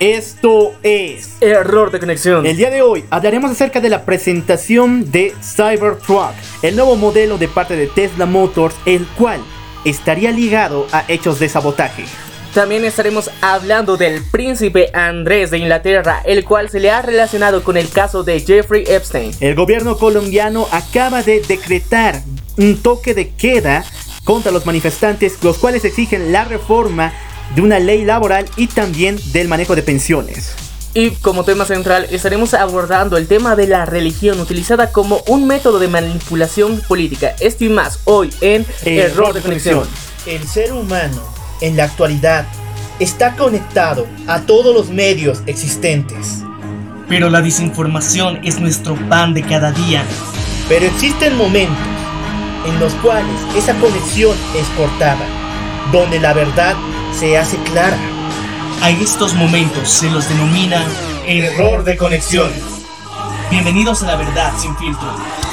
Esto es Error de conexión. El día de hoy hablaremos acerca de la presentación de Cybertruck, el nuevo modelo de parte de Tesla Motors, el cual estaría ligado a hechos de sabotaje. También estaremos hablando del príncipe Andrés de Inglaterra, el cual se le ha relacionado con el caso de Jeffrey Epstein. El gobierno colombiano acaba de decretar un toque de queda contra los manifestantes, los cuales exigen la reforma de una ley laboral y también del manejo de pensiones. Y como tema central estaremos abordando el tema de la religión utilizada como un método de manipulación política. Esto y más hoy en Error, de conexión. El ser humano en la actualidad está conectado a todos los medios existentes. Pero la desinformación es nuestro pan de cada día. Pero existen momentos en los cuales esa conexión es cortada, donde la verdad se hace clara. A estos momentos se los denomina error de conexión. Bienvenidos a la verdad sin filtro.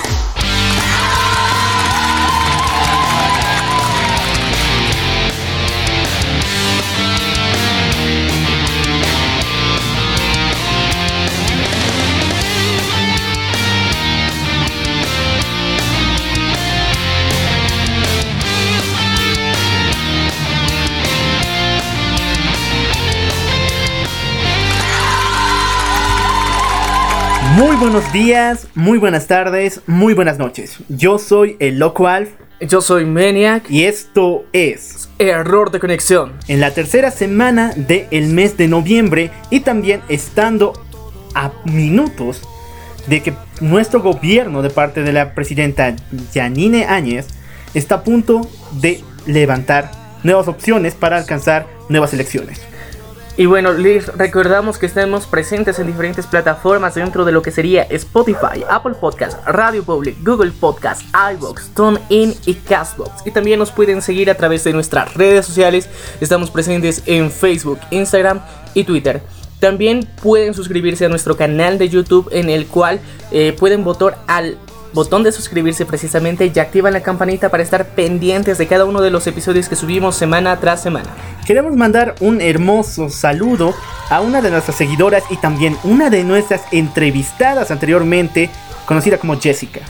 Muy buenos días, muy buenas tardes, muy buenas noches. Yo soy el Loco Alf. Yo soy Maniac. Y esto es Error de conexión. En la tercera semana del mes de noviembre y también estando a minutos de que nuestro gobierno de parte de la presidenta Janine Áñez está a punto de levantar nuevas opciones para alcanzar nuevas elecciones. Y bueno, les recordamos que estamos presentes en diferentes plataformas dentro de lo que sería Spotify, Apple Podcast, Radio Public, Google Podcast, iBox, TuneIn y Castbox. Y también nos pueden seguir a través de nuestras redes sociales. Estamos presentes en Facebook, Instagram y Twitter. También pueden suscribirse a nuestro canal de YouTube en el cual eh, pueden votar al botón de suscribirse precisamente y activan la campanita para estar pendientes de cada uno de los episodios que subimos semana tras semana. Queremos mandar un hermoso saludo a una de nuestras seguidoras y también una de nuestras entrevistadas anteriormente, conocida como Jessica.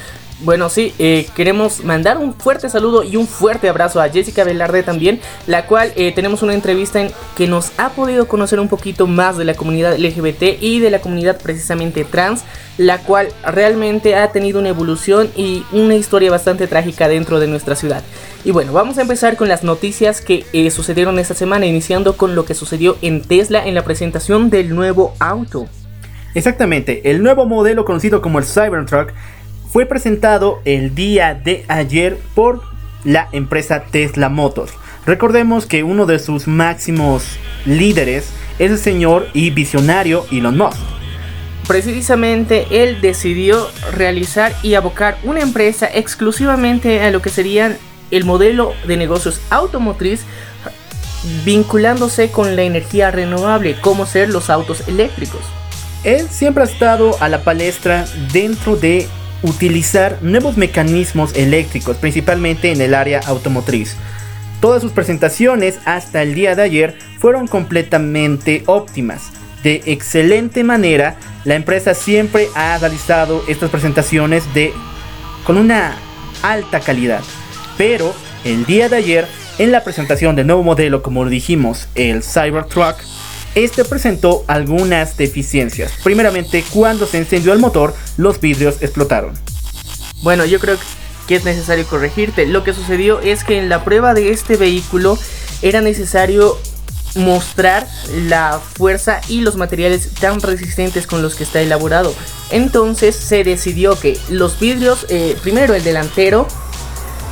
Bueno, sí, eh, queremos mandar un fuerte saludo y un fuerte abrazo a Jessica Velarde también, la cual eh, tenemos una entrevista en que nos ha podido conocer un poquito más de la comunidad LGBT y de la comunidad precisamente trans, la cual realmente ha tenido una evolución y una historia bastante trágica dentro de nuestra ciudad. Y bueno, vamos a empezar con las noticias que eh, sucedieron esta semana, iniciando con lo que sucedió en Tesla en la presentación del nuevo auto. Exactamente, el nuevo modelo conocido como el Cybertruck fue presentado el día de ayer por la empresa Tesla Motors. Recordemos que uno de sus máximos líderes es el señor y visionario Elon Musk. Precisamente él decidió realizar y abocar una empresa exclusivamente a lo que serían el modelo de negocios automotriz vinculándose con la energía renovable, como ser los autos eléctricos. Él siempre ha estado a la palestra dentro de utilizar nuevos mecanismos eléctricos, principalmente en el área automotriz. Todas sus presentaciones hasta el día de ayer fueron completamente óptimas. De excelente manera, la empresa siempre ha realizado estas presentaciones de con una alta calidad. Pero el día de ayer, en la presentación del nuevo modelo, como dijimos, el Cybertruck, este presentó algunas deficiencias. Primeramente, cuando se encendió el motor, los vidrios explotaron. Bueno, yo creo que es necesario corregirte. Lo que sucedió es que en la prueba de este vehículo era necesario mostrar la fuerza y los materiales tan resistentes con los que está elaborado. Entonces se decidió que los vidrios, eh, primero el delantero,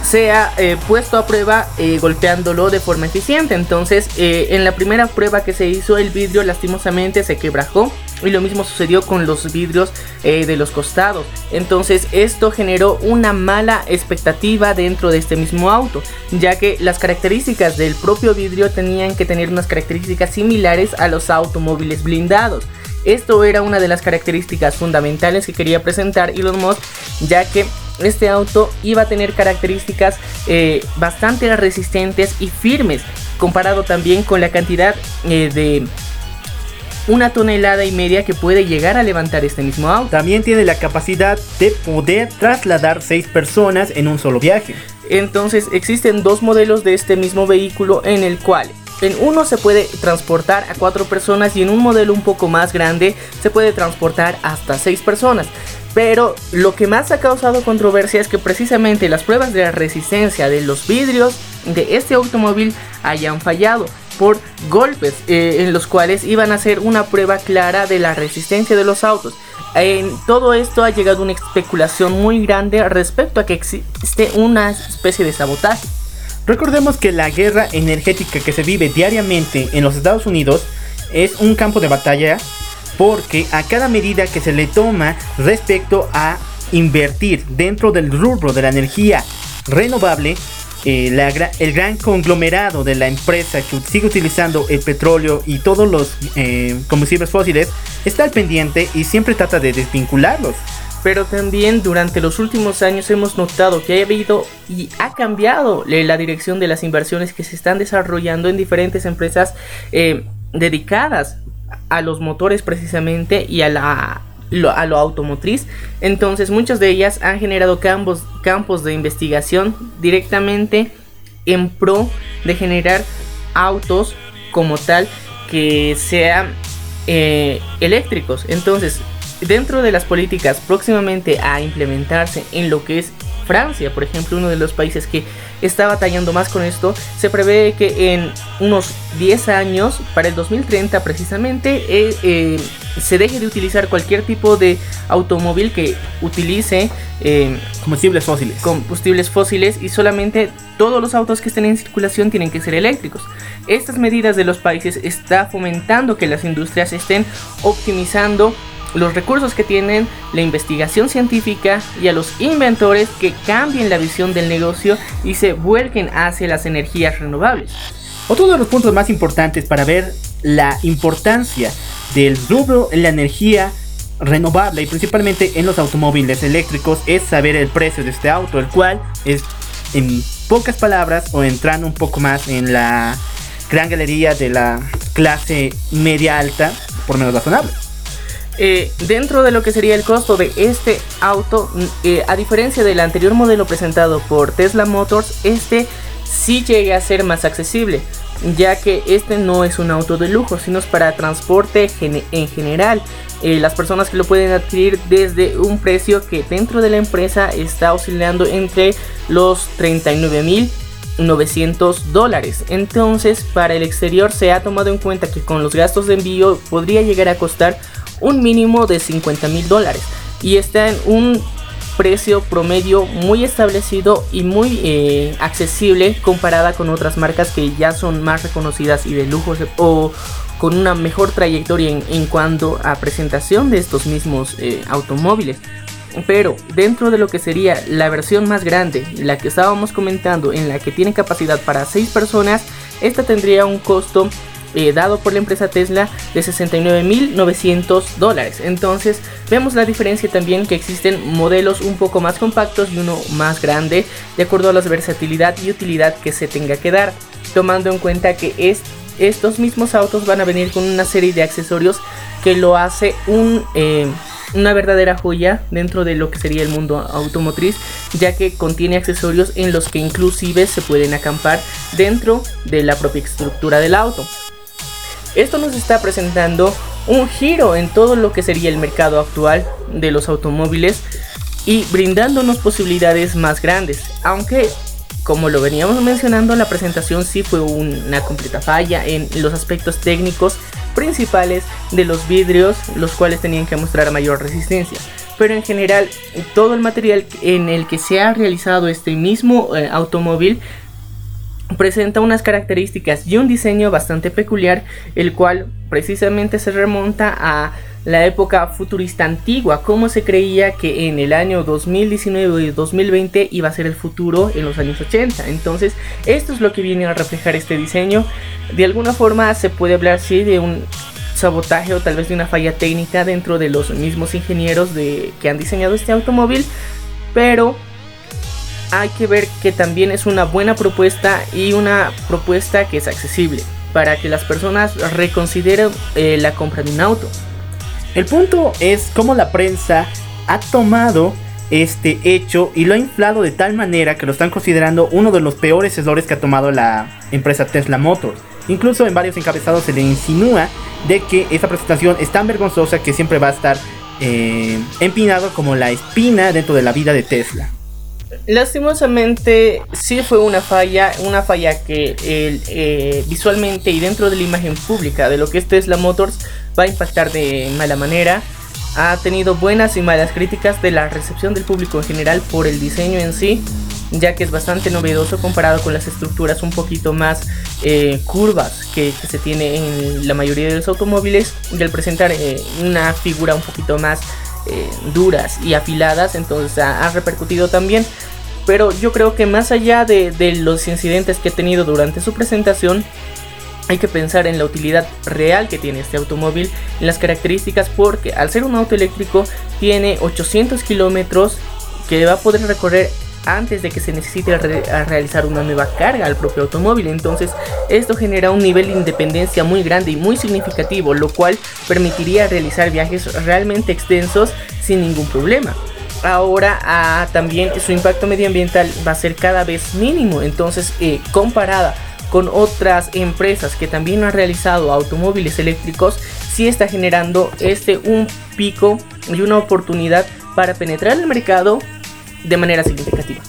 sea eh, puesto a prueba eh, golpeándolo de forma eficiente. Entonces, eh, en la primera prueba que se hizo, el vidrio lastimosamente se quebrajó. Y lo mismo sucedió con los vidrios de los costados. Entonces esto generó una mala expectativa dentro de este mismo auto. Ya que las características del propio vidrio tenían que tener unas características similares a los automóviles blindados. Esto era una de las características fundamentales que quería presentar Elon Musk. Ya que este auto iba a tener características eh, bastante resistentes y firmes, comparado también con la cantidad eh, de una tonelada y media que puede llegar a levantar este mismo auto. También tiene la capacidad de poder trasladar 6 personas en un solo viaje. Entonces existen dos modelos de este mismo vehículo en el cual en uno se puede transportar a cuatro personas y en un modelo un poco más grande se puede transportar hasta seis personas. Pero lo que más ha causado controversia es que precisamente las pruebas de la resistencia de los vidrios de este automóvil hayan fallado por golpes eh, en los cuales iban a hacer una prueba clara de la resistencia de los autos. En todo esto ha llegado una especulación muy grande respecto a que existe una especie de sabotaje. Recordemos que la guerra energética que se vive diariamente en los Estados Unidos es un campo de batalla porque a cada medida que se le toma respecto a invertir dentro del rubro de la energía renovable, eh, el gran conglomerado de la empresa que sigue utilizando el petróleo y todos los eh, combustibles fósiles está al pendiente y siempre trata de desvincularlos. Pero también durante los últimos años hemos notado que ha habido y ha cambiado la dirección de las inversiones que se están desarrollando en diferentes empresas eh, dedicadas a los motores precisamente y a la a lo automotriz. Entonces muchas de ellas han generado campos, campos de investigación directamente en pro de generar autos como tal que sean eh, eléctricos. Entonces dentro de las políticas próximamente a implementarse en lo que es Francia, por ejemplo, uno de los países que está batallando más con esto, se prevé que en unos 10 años, para el 2030 precisamente, eh, eh, se deje de utilizar cualquier tipo de automóvil que utilice eh, combustibles fósiles. Combustibles fósiles y solamente todos los autos que estén en circulación tienen que ser eléctricos. Estas medidas de los países está fomentando que las industrias estén optimizando los recursos que tienen, la investigación científica y a los inventores que cambien la visión del negocio y se vuelquen hacia las energías renovables. Otro de los puntos más importantes para ver la importancia del rubro en la energía renovable y principalmente en los automóviles eléctricos es saber el precio de este auto, el cual es en pocas palabras o entrando un poco más en la gran galería de la clase media alta, por menos razonable. Eh, dentro de lo que sería el costo de este auto, mm, eh, a diferencia del anterior modelo presentado por Tesla Motors, este sí llega a ser más accesible, ya que este no es un auto de lujo, sino es para transporte en general. Eh, las personas que lo pueden adquirir desde un precio que dentro de la empresa está oscilando entre los 39 mil 900 dólares. Entonces, para el exterior se ha tomado en cuenta que con los gastos de envío podría llegar a costar un mínimo de 50 mil dólares y está en un precio promedio muy establecido y muy eh, accesible comparada con otras marcas que ya son más reconocidas y de lujo o con una mejor trayectoria en, cuanto a presentación de estos mismos eh, automóviles. Pero dentro de lo que sería la versión más grande, la que estábamos comentando, en la que tiene capacidad para 6 personas, esta tendría un costo eh, dado por la empresa Tesla de 69.900 dólares. Entonces vemos la diferencia también que existen modelos un poco más compactos y uno más grande de acuerdo a la versatilidad y utilidad que se tenga que dar. Tomando en cuenta que estos mismos autos van a venir con una serie de accesorios que lo hace un... Eh, una verdadera joya dentro de lo que sería el mundo automotriz, ya que contiene accesorios en los que inclusive se pueden acampar dentro de la propia estructura del auto. Esto nos está presentando un giro en todo lo que sería el mercado actual de los automóviles y brindándonos posibilidades más grandes, aunque como lo veníamos mencionando, la presentación sí fue una completa falla en los aspectos técnicos principales de los vidrios, los cuales tenían que mostrar mayor resistencia. Pero en general, todo el material en el que se ha realizado este mismo eh, automóvil presenta unas características y un diseño bastante peculiar, el cual precisamente se remonta a la época futurista antigua, como se creía que en el año 2019 y 2020 iba a ser el futuro en los años 80. Entonces, esto es lo que viene a reflejar este diseño. De alguna forma se puede hablar sí de un sabotaje o tal vez de una falla técnica dentro de los mismos ingenieros de, que han diseñado este automóvil, pero hay que ver que también es una buena propuesta y una propuesta que es accesible. para que las personas reconsideren eh, la compra de un auto. El punto es cómo la prensa ha tomado este hecho y lo ha inflado de tal manera que lo están considerando uno de los peores errores que ha tomado la empresa Tesla Motors. Incluso en varios encabezados se le insinúa de que esa presentación es tan vergonzosa que siempre va a estar eh, empinado como la espina dentro de la vida de Tesla. Lastimosamente sí fue una falla, una falla que eh, visualmente y dentro de la imagen pública de lo que es Tesla Motors va a impactar de mala manera. Ha tenido buenas y malas críticas de la recepción del público en general por el diseño en sí, ya que es bastante novedoso comparado con las estructuras un poquito más eh, curvas que, se tiene en la mayoría de los automóviles y al presentar eh, una figura un poquito más eh, duras y afiladas, entonces ha, repercutido también. Pero yo creo que más allá de, los incidentes que he tenido durante su presentación, hay que pensar en la utilidad real que tiene este automóvil, en las características, porque al ser un auto eléctrico tiene 800 kilómetros que va a poder recorrer antes de que se necesite realizar una nueva carga al propio automóvil. Entonces esto genera un nivel de independencia muy grande y muy significativo, lo cual permitiría realizar viajes realmente extensos sin ningún problema. Ahora ah, también su impacto medioambiental va a ser cada vez mínimo, entonces eh, comparada con otras empresas que también han realizado automóviles eléctricos, sí está generando este un pico y una oportunidad para penetrar el mercado de manera significativa.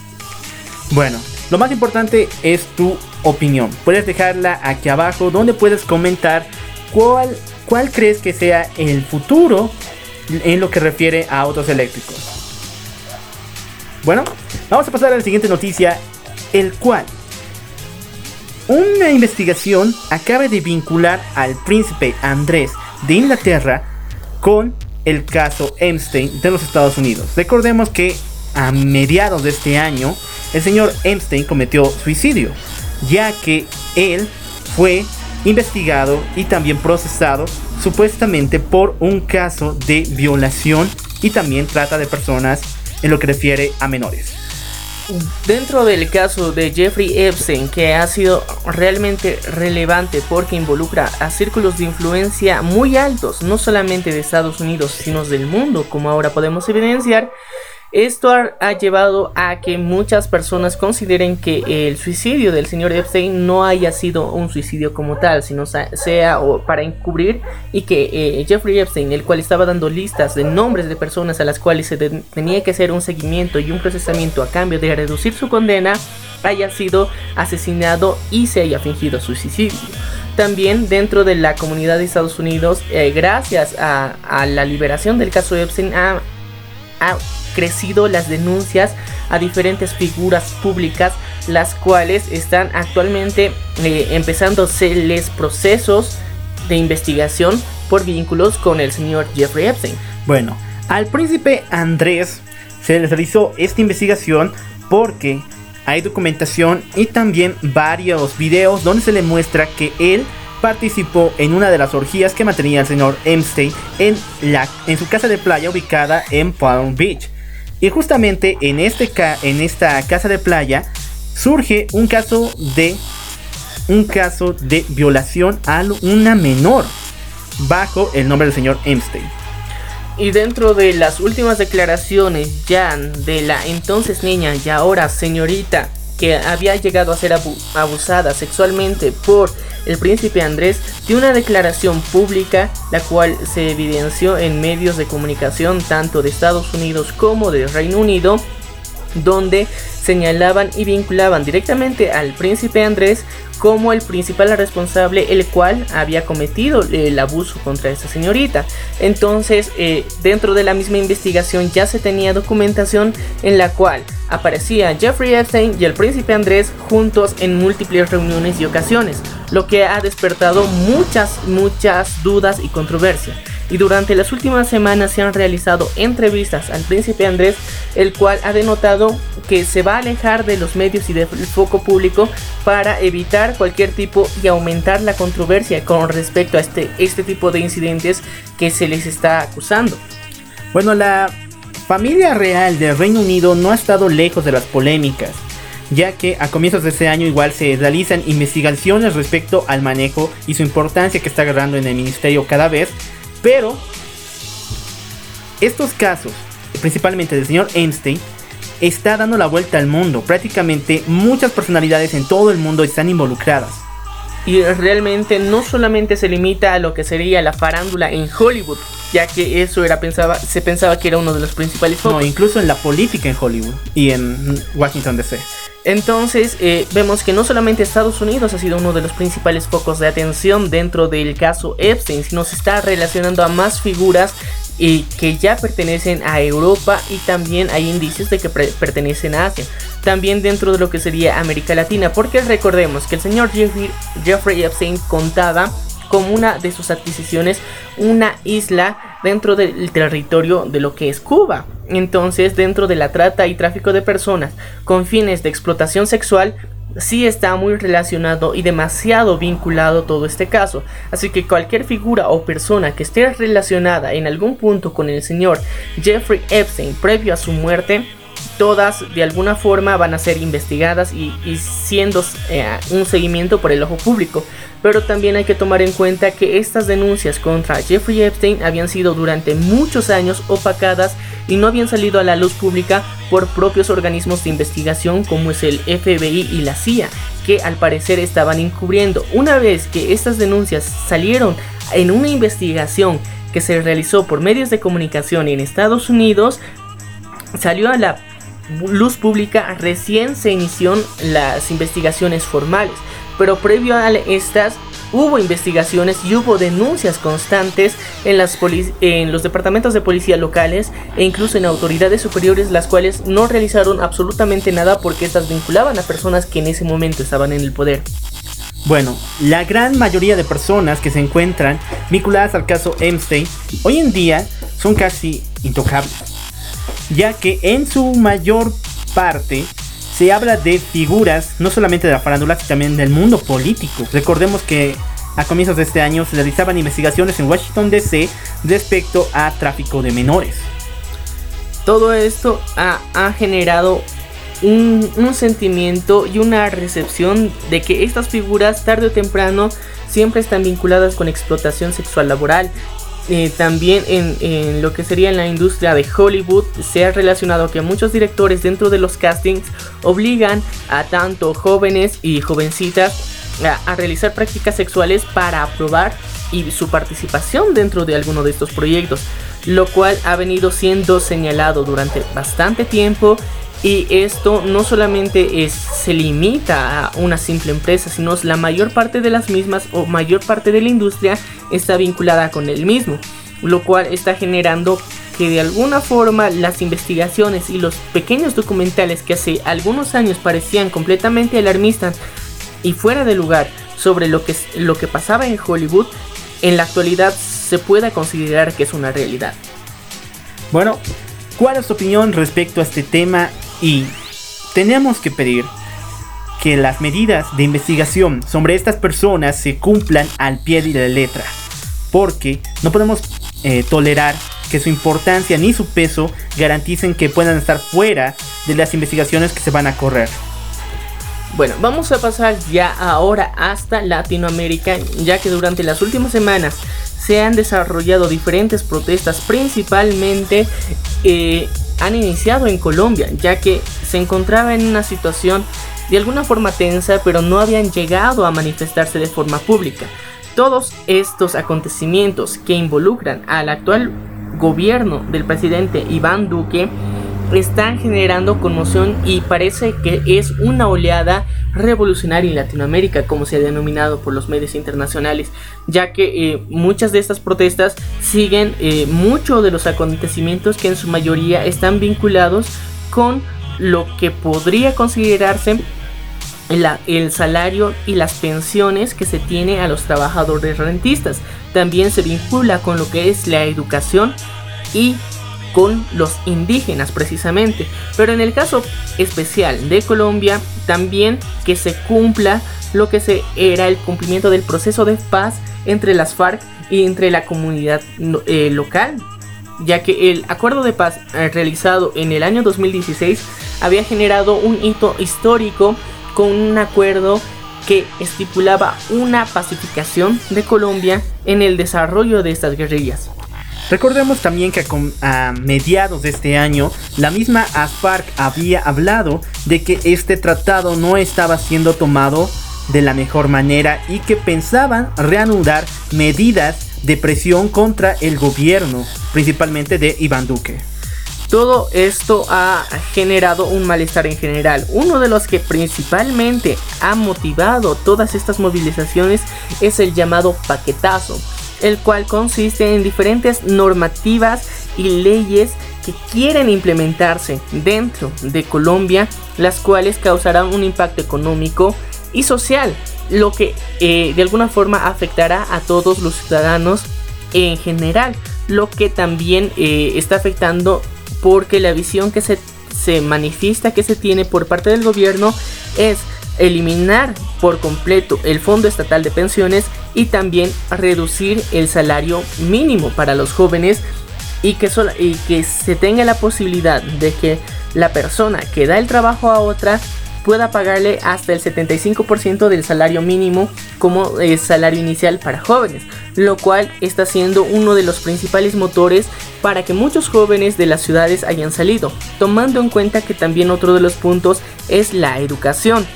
Bueno, lo más importante es tu opinión. Puedes dejarla aquí abajo donde puedes comentar cuál, cuál crees que sea el futuro en lo que refiere a autos eléctricos. Bueno, vamos a pasar a la siguiente noticia, el cual una investigación acaba de vincular al príncipe Andrés de Inglaterra con el caso Epstein de los Estados Unidos. Recordemos que a mediados de este año, el señor Epstein cometió suicidio, ya que él fue investigado y también procesado supuestamente por un caso de violación y también trata de personas en lo que refiere a menores. Dentro del caso de Jeffrey Epstein, que ha sido realmente relevante porque involucra a círculos de influencia muy altos, no solamente de Estados Unidos, sino del mundo, como ahora podemos evidenciar, esto ha, llevado a que muchas personas consideren que el suicidio del señor Epstein no haya sido un suicidio como tal, sino sea para encubrir y que eh, Jeffrey Epstein, el cual estaba dando listas de nombres de personas a las cuales se tenía que hacer un seguimiento y un procesamiento a cambio de reducir su condena, haya sido asesinado y se haya fingido suicidio. También dentro de la comunidad de Estados Unidos, eh, gracias a, la liberación del caso Epstein, ha, crecido las denuncias a diferentes figuras públicas, las cuales están actualmente eh, empezándose los procesos de investigación por vínculos con el señor Jeffrey Epstein. Bueno, al príncipe Andrés se le realizó esta investigación porque hay documentación y también varios videos donde se le muestra que él participó en una de las orgías que mantenía el señor Epstein en, la, en su casa de playa ubicada en Palm Beach. Y justamente en, este en esta casa de playa surge un caso de un caso de violación a una menor bajo el nombre del señor Epstein. Y dentro de las últimas declaraciones ya de la entonces niña y ahora señorita que había llegado a ser abusada sexualmente por el príncipe Andrés dio una declaración pública la cual se evidenció en medios de comunicación tanto de Estados Unidos como de Reino Unido donde señalaban y vinculaban directamente al príncipe Andrés como el principal responsable el cual había cometido el abuso contra esta señorita. Entonces, eh, dentro de la misma investigación ya se tenía documentación en la cual aparecía Jeffrey Epstein y el príncipe Andrés juntos en múltiples reuniones y ocasiones, lo que ha despertado muchas, muchas dudas y controversias y durante las últimas semanas se han realizado entrevistas al príncipe Andrés, el cual ha denotado que se va a alejar de los medios y del foco público para evitar cualquier tipo y aumentar la controversia con respecto a este, este tipo de incidentes que se les está acusando. Bueno, la familia real del Reino Unido no ha estado lejos de las polémicas, ya que a comienzos de este año igual se realizan investigaciones respecto al manejo y su importancia que está agarrando en el ministerio cada vez, pero estos casos, principalmente del señor Einstein, está dando la vuelta al mundo. Prácticamente muchas personalidades en todo el mundo están involucradas. Y realmente no solamente se limita a lo que sería la farándula en Hollywood, ya que eso era pensaba, se pensaba que era uno de los principales focos. No, incluso en la política en Hollywood y en Washington DC. Entonces eh, vemos que no solamente Estados Unidos ha sido uno de los principales focos de atención dentro del caso Epstein, sino se está relacionando a más figuras y que ya pertenecen a Europa y también hay indicios de que pertenecen a Asia. También dentro de lo que sería América Latina, porque recordemos que el señor Jeffrey, Jeffrey Epstein contaba como una de sus adquisiciones una isla dentro del territorio de lo que es Cuba. Entonces, dentro de la trata y tráfico de personas con fines de explotación sexual, sí está muy relacionado y demasiado vinculado todo este caso. Así que cualquier figura o persona que esté relacionada en algún punto con el señor Jeffrey Epstein previo a su muerte, todas de alguna forma van a ser investigadas y, siendo eh, un seguimiento por el ojo público. Pero también hay que tomar en cuenta que estas denuncias contra Jeffrey Epstein habían sido durante muchos años opacadas y no habían salido a la luz pública por propios organismos de investigación como es el FBI y la CIA, que al parecer estaban encubriendo. Una vez que estas denuncias salieron en una investigación que se realizó por medios de comunicación en Estados Unidos, salió a la luz pública recién se inició las investigaciones formales, pero previo a estas hubo investigaciones y hubo denuncias constantes en, en los departamentos de policía locales e incluso en autoridades superiores las cuales no realizaron absolutamente nada porque estas vinculaban a personas que en ese momento estaban en el poder. Bueno, la gran mayoría de personas que se encuentran vinculadas al caso Epstein hoy en día son casi intocables ya que en su mayor parte se habla de figuras no solamente de la farándula, sino también del mundo político. Recordemos que a comienzos de este año se realizaban investigaciones en Washington DC respecto a tráfico de menores. Todo esto ha, generado un, un, sentimiento y una recepción de que estas figuras tarde o temprano siempre están vinculadas con explotación sexual laboral eh, también en, lo que sería en la industria de Hollywood se ha relacionado que muchos directores dentro de los castings obligan a tanto jóvenes y jovencitas a, realizar prácticas sexuales para aprobar y su participación dentro de alguno de estos proyectos, lo cual ha venido siendo señalado durante bastante tiempo. Y esto no solamente es, se limita a una simple empresa, sino la mayor parte de las mismas o mayor parte de la industria está vinculada con el mismo, lo cual está generando que de alguna forma las investigaciones y los pequeños documentales que hace algunos años parecían completamente alarmistas y fuera de lugar sobre lo que, lo que pasaba en Hollywood, en la actualidad se pueda considerar que es una realidad. Bueno, ¿cuál es tu opinión respecto a este tema y tenemos que pedir que las medidas de investigación sobre estas personas se cumplan al pie de la letra. Porque no podemos eh, tolerar que su importancia ni su peso garanticen que puedan estar fuera de las investigaciones que se van a correr. Bueno, vamos a pasar ya ahora hasta Latinoamérica, ya que durante las últimas semanas se han desarrollado diferentes protestas, principalmente eh, han iniciado en Colombia, ya que se encontraba en una situación de alguna forma tensa, pero no habían llegado a manifestarse de forma pública. Todos estos acontecimientos que involucran al actual gobierno del presidente Iván Duque están generando conmoción y parece que es una oleada revolucionaria en Latinoamérica, como se ha denominado por los medios internacionales, ya que eh, muchas de estas protestas siguen eh, muchos de los acontecimientos que en su mayoría están vinculados con lo que podría considerarse el salario y las pensiones que se tiene a los trabajadores rentistas. También se vincula con lo que es la educación y con los indígenas precisamente. Pero en el caso especial de Colombia, también que se cumpla lo que se era el cumplimiento del proceso de paz entre las FARC y entre la comunidad eh, local, ya que el acuerdo de paz eh, realizado en el año 2016 había generado un hito histórico con un acuerdo que estipulaba una pacificación de Colombia en el desarrollo de estas guerrillas. Recordemos también que a mediados de este año, la misma ASPARC había hablado de que este tratado no estaba siendo tomado de la mejor manera y que pensaban reanudar medidas de presión contra el gobierno, principalmente de Iván Duque. Todo esto ha generado un malestar en general. Uno de los que principalmente ha motivado todas estas movilizaciones es el llamado paquetazo, el cual consiste en diferentes normativas y leyes que quieren implementarse dentro de Colombia, las cuales causarán un impacto económico y social, lo que eh, de alguna forma afectará a todos los ciudadanos en general, lo que también eh, está afectando porque la visión que se, se manifiesta que se tiene por parte del gobierno es eliminar por completo el Fondo Estatal de Pensiones y también reducir el salario mínimo para los jóvenes y que, y que se tenga la posibilidad de que la persona que da el trabajo a otra pueda pagarle hasta el 75% del salario mínimo como eh, salario inicial para jóvenes, lo cual está siendo uno de los principales motores para que muchos jóvenes de las ciudades hayan salido, tomando en cuenta que también otro de los puntos es la educación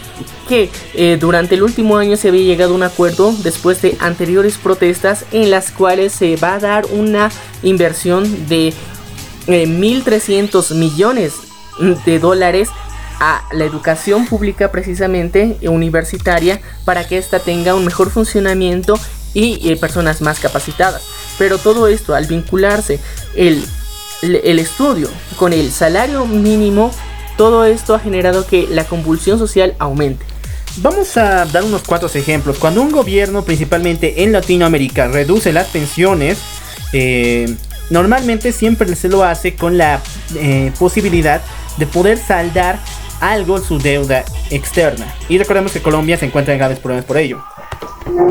que eh, durante el último año se había llegado a un acuerdo después de anteriores protestas en las cuales se va a dar una inversión de 1.300 eh, millones de dólares a la educación pública precisamente eh, universitaria para que ésta tenga un mejor funcionamiento y eh, personas más capacitadas. Pero todo esto al vincularse el, el estudio con el salario mínimo, todo esto ha generado que la convulsión social aumente. Vamos a dar unos cuantos ejemplos. Cuando un gobierno, principalmente en Latinoamérica, reduce las pensiones, eh, normalmente siempre se lo hace con la posibilidad de poder saldar algo su deuda externa. Y recordemos que Colombia se encuentra en graves problemas por ello.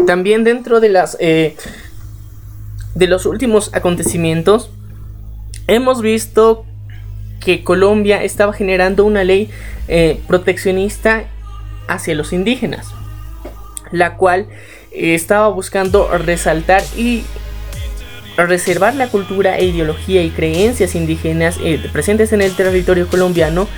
También dentro de las eh, de los últimos acontecimientos hemos visto que Colombia estaba generando una ley eh, proteccionista hacia los indígenas, la cual eh, estaba buscando resaltar y reservar la cultura e ideología y creencias indígenas presentes en el territorio colombiano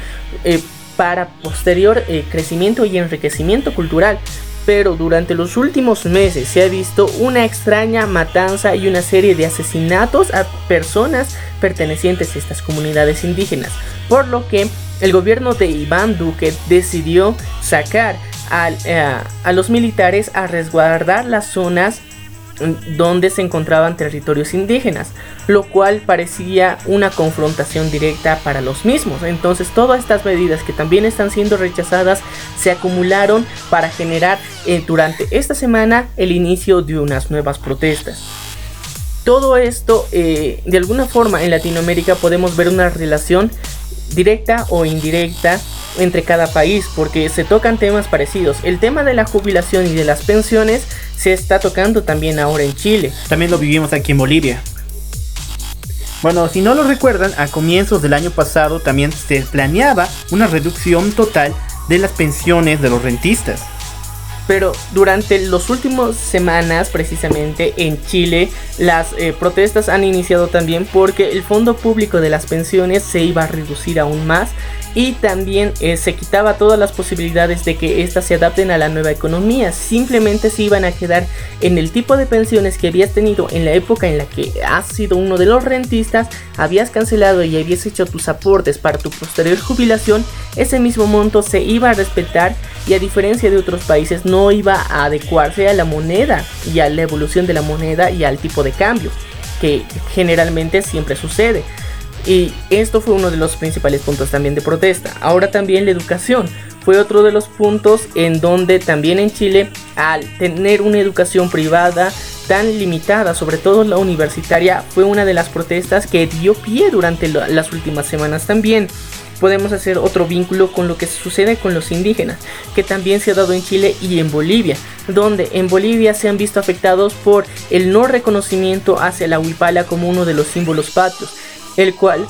para posterior eh, crecimiento y enriquecimiento cultural. Pero durante los últimos meses se ha visto una extraña matanza y una serie de asesinatos a personas pertenecientes a estas comunidades indígenas. Por lo que el gobierno de Iván Duque decidió sacar eh, a los militares a resguardar las zonas donde se encontraban territorios indígenas, lo cual parecía una confrontación directa para los mismos. Entonces todas estas medidas que también están siendo rechazadas se acumularon para generar eh, durante esta semana el inicio de unas nuevas protestas. Todo esto, eh, de alguna forma en Latinoamérica podemos ver una relación directa o indirecta entre cada país porque se tocan temas parecidos. El tema de la jubilación y de las pensiones se está tocando también ahora en Chile. También lo vivimos aquí en Bolivia. Bueno, si no lo recuerdan, a comienzos del año pasado también se planeaba una reducción total de las pensiones de los rentistas. Pero durante las últimas semanas, precisamente en Chile, las eh, protestas han iniciado también porque el fondo público de las pensiones se iba a reducir aún más y también eh, se quitaba todas las posibilidades de que éstas se adapten a la nueva economía. Simplemente se iban a quedar en el tipo de pensiones que habías tenido en la época en la que has sido uno de los rentistas, habías cancelado y habías hecho tus aportes para tu posterior jubilación, ese mismo monto se iba a respetar y a diferencia de otros países iba a adecuarse a la moneda y a la evolución de la moneda y al tipo de cambio que generalmente siempre sucede. Y esto fue uno de los principales puntos también de protesta. Ahora también la educación fue otro de los puntos en donde también en Chile, al tener una educación privada tan limitada, sobre todo la universitaria, fue una de las protestas que dio pie durante las últimas semanas también. Podemos hacer otro vínculo con lo que sucede con los indígenas, que también se ha dado en Chile y en Bolivia, donde en Bolivia se han visto afectados por el no reconocimiento hacia la huipala como uno de los símbolos patrios el cual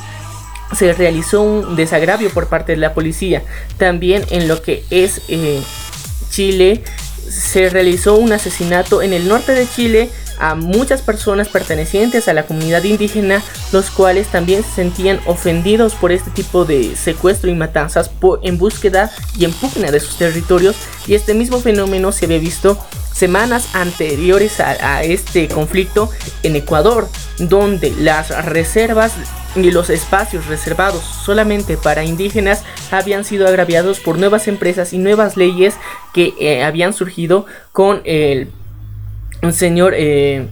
se realizó un desagravio por parte de la policía. También en lo que es eh, Chile se realizó un asesinato en el norte de Chile a muchas personas pertenecientes a la comunidad indígena, los cuales también se sentían ofendidos por este tipo de secuestro y matanzas en búsqueda y en pugna de sus territorios. Y este mismo fenómeno se había visto semanas anteriores a, este conflicto en Ecuador, donde las reservas y los espacios reservados solamente para indígenas habían sido agraviados por nuevas empresas y nuevas leyes que eh, habían surgido con el señor eh,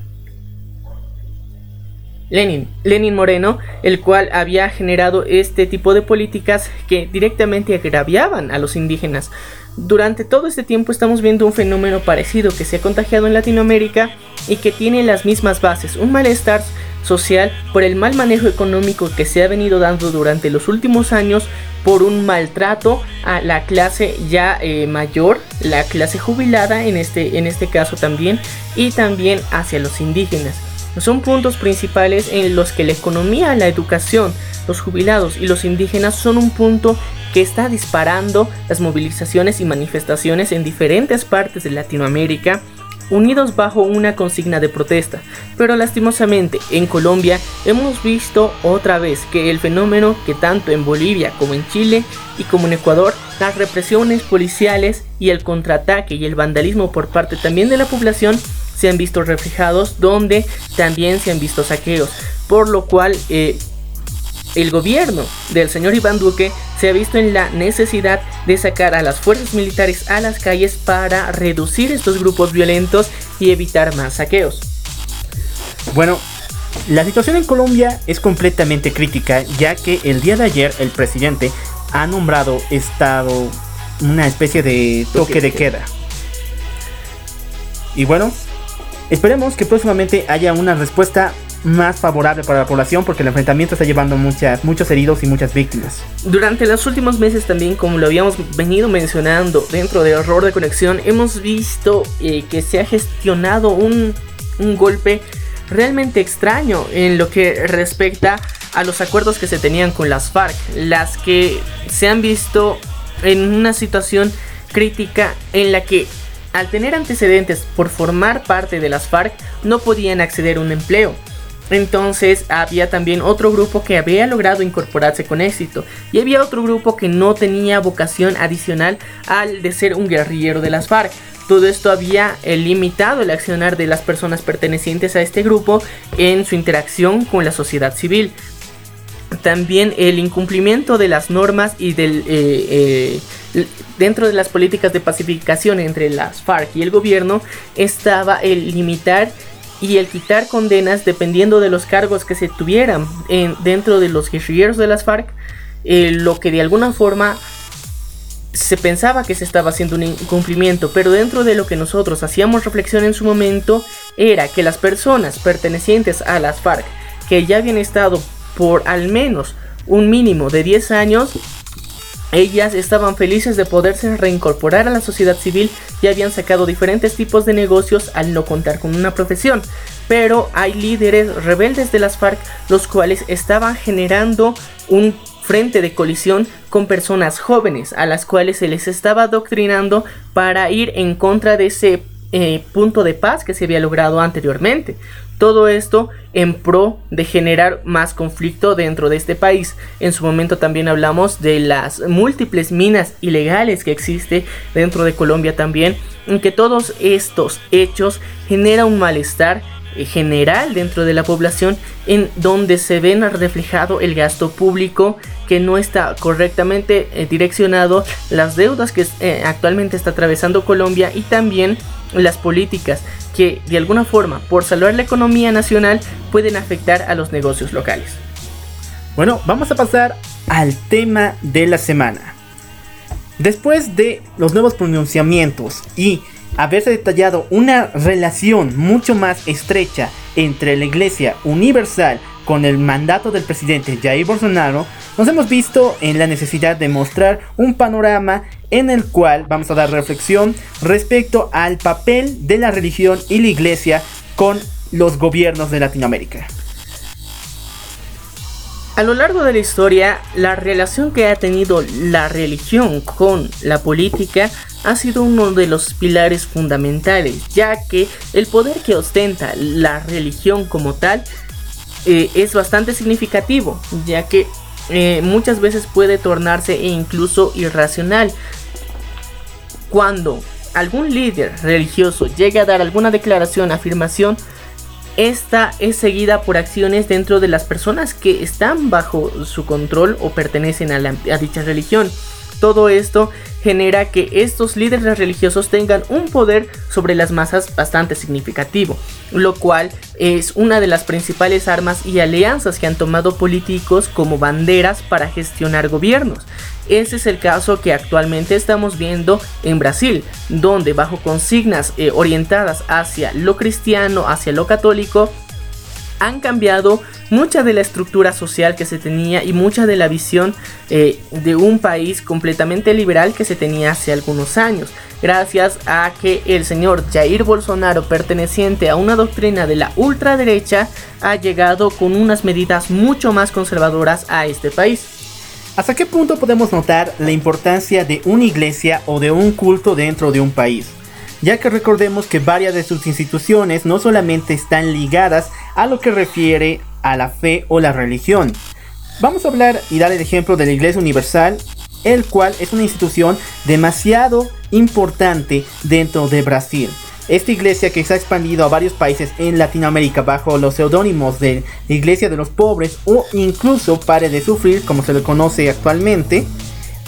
Lenin, Lenin Moreno, el cual había generado este tipo de políticas que directamente agraviaban a los indígenas. Durante todo este tiempo estamos viendo un fenómeno parecido que se ha contagiado en Latinoamérica y que tiene las mismas bases, un malestar social por el mal manejo económico que se ha venido dando durante los últimos años por un maltrato a la clase ya eh, mayor, la clase jubilada en este, en este caso también, y también hacia los indígenas. Son puntos principales en los que la economía, la educación, los jubilados y los indígenas son un punto que está disparando las movilizaciones y manifestaciones en diferentes partes de Latinoamérica unidos bajo una consigna de protesta. Pero lastimosamente en Colombia hemos visto otra vez que el fenómeno que tanto en Bolivia como en Chile y como en Ecuador, las represiones policiales y el contraataque y el vandalismo por parte también de la población se han visto reflejados donde también se han visto saqueos. Por lo cual eh, el gobierno del señor Iván Duque se ha visto en la necesidad de sacar a las fuerzas militares a las calles para reducir estos grupos violentos y evitar más saqueos. Bueno, la situación en Colombia es completamente crítica ya que el día de ayer el presidente ha nombrado estado una especie de toque de queda. Y bueno, esperemos que próximamente haya una respuesta más favorable para la población porque el enfrentamiento está llevando muchas, muchos heridos y muchas víctimas. Durante los últimos meses también, como lo habíamos venido mencionando dentro del error de conexión, hemos visto eh, que se ha gestionado un, un golpe realmente extraño en lo que respecta a los acuerdos que se tenían con las FARC, las que se han visto en una situación crítica en la que al tener antecedentes por formar parte de las FARC no podían acceder a un empleo. Entonces había también otro grupo que había logrado incorporarse con éxito y había otro grupo que no tenía vocación adicional al de ser un guerrillero de las FARC. Todo esto había eh, limitado el accionar de las personas pertenecientes a este grupo en su interacción con la sociedad civil. También el incumplimiento de las normas y del eh, eh, dentro de las políticas de pacificación entre las FARC y el gobierno estaba el limitar y el quitar condenas dependiendo de los cargos que se tuvieran en, dentro de los guerrilleros de las FARC, eh, lo que de alguna forma se pensaba que se estaba haciendo un incumplimiento, pero dentro de lo que nosotros hacíamos reflexión en su momento era que las personas pertenecientes a las FARC que ya habían estado por al menos un mínimo de 10 años ellas estaban felices de poderse reincorporar a la sociedad civil y habían sacado diferentes tipos de negocios al no contar con una profesión. Pero hay líderes rebeldes de las FARC los cuales estaban generando un frente de colisión con personas jóvenes a las cuales se les estaba adoctrinando para ir en contra de ese eh, punto de paz que se había logrado anteriormente. Todo esto en pro de generar más conflicto dentro de este país. En su momento también hablamos de las múltiples minas ilegales que existe dentro de Colombia también, en que todos estos hechos generan un malestar general dentro de la población en donde se ven reflejado el gasto público que no está correctamente eh, direccionado, las deudas que actualmente está atravesando Colombia y también las políticas que de alguna forma, por salvar la economía nacional, pueden afectar a los negocios locales. Bueno, vamos a pasar al tema de la semana. Después de los nuevos pronunciamientos y haberse detallado una relación mucho más estrecha entre la Iglesia Universal con el mandato del presidente Jair Bolsonaro, nos hemos visto en la necesidad de mostrar un panorama en el cual vamos a dar reflexión respecto al papel de la religión y la iglesia con los gobiernos de Latinoamérica. A lo largo de la historia, la relación que ha tenido la religión con la política ha sido uno de los pilares fundamentales, ya que el poder que ostenta la religión como tal eh, es bastante significativo, ya que eh, muchas veces puede tornarse e incluso irracional. Cuando algún líder religioso llega a dar alguna declaración, afirmación, esta es seguida por acciones dentro de las personas que están bajo su control o pertenecen a, dicha religión. Todo esto genera que estos líderes religiosos tengan un poder sobre las masas bastante significativo, lo cual es una de las principales armas y alianzas que han tomado políticos como banderas para gestionar gobiernos. Ese es el caso que actualmente estamos viendo en Brasil, donde bajo consignas eh, orientadas hacia lo cristiano, hacia lo católico, han cambiado mucha de la estructura social que se tenía y mucha de la visión eh, de un país completamente liberal que se tenía hace algunos años, gracias a que el señor Jair Bolsonaro, perteneciente a una doctrina de la ultraderecha, ha llegado con unas medidas mucho más conservadoras a este país. ¿Hasta qué punto podemos notar la importancia de una iglesia o de un culto dentro de un país? Ya que recordemos que varias de sus instituciones no solamente están ligadas a lo que refiere a la fe o la religión. Vamos a hablar y dar el ejemplo de la Iglesia Universal, el cual es una institución demasiado importante dentro de Brasil. Esta iglesia que se ha expandido a varios países en Latinoamérica bajo los seudónimos de Iglesia de los Pobres o incluso Pare de Sufrir, como se le conoce actualmente,